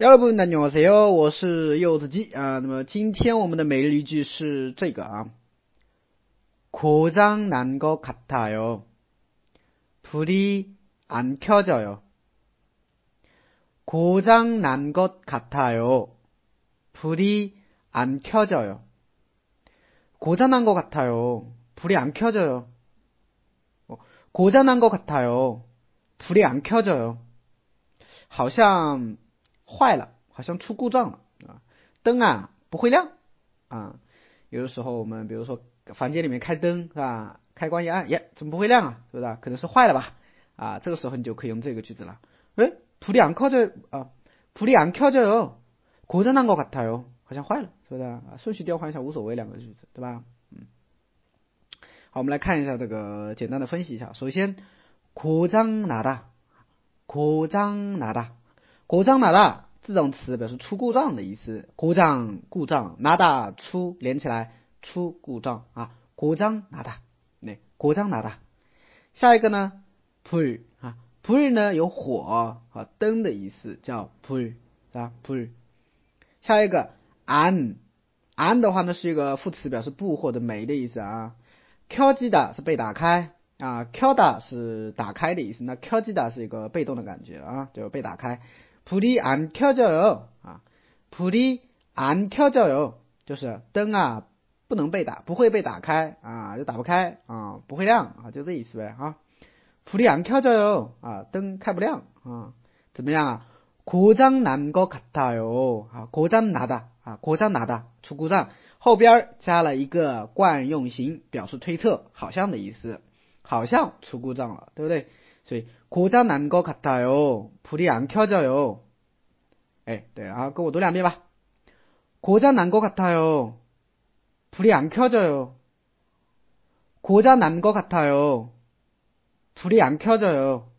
여러분 안녕하세요. 我是柚子鸡啊。那么今天我们的每日一句是这个啊。고장난것같아 요。 불이안켜져 요。 고장난것같아 요。 불이안켜져 요。 고장난것같아 요。 불이안켜져 요。 고장난것같아 요。 불이안켜져 요。 好像。 坏了，好像出故障了啊！灯啊不会亮啊！有的时候我们比如说房间里面开灯是吧？开关一按，耶，怎么不会亮啊？是不是？可能是坏了吧？啊，这个时候你就可以用这个句子了。哎，불이안켜져啊，불이안켜져 요， 고장난것같아 요， 好像坏了，是不是？啊，顺序调换一下无所谓，两个句子对吧？嗯，好，我们来看一下这个简单的分析一下。首先，고장나 다， 고장나 다。 故障哪大？这种词表示出故障的意思。故障，故障哪大出连起来出故障啊？故障哪大？那故障哪大？下一个呢？普啊，普呢有火和灯的意思，叫普啊普。下一个安安的话呢是一个副词，表示不或者没的意思啊。敲击的是被打开啊，敲打是打开的意思，那敲击的是一个被动的感觉啊，就被打开。불이안켜져 요， 啊，불이안켜져 요， 就是灯啊不能被打，不会被打开啊，就打不开啊，不会亮啊，就这意思呗啊。불이안켜져 요， 啊，灯开不亮啊，怎么样啊？고장난것같아 요， 啊，고장나 다， 啊，고장나 다， 出故障，后边加了一个惯用型，表示推测，好像的意思，好像出故障了，对不对？ 所以 고자 난 것 같아요. 불이 안 켜져요. 에, 네, 아, 그거 노래 안 해봐. 고자 난 것 같아요. 불이 안 켜져요. 고자 난 것 같아요. 불이 안 켜져요.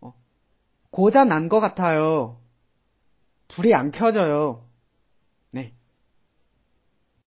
어, 고자 난 것 같아요. 불이 안 켜져요.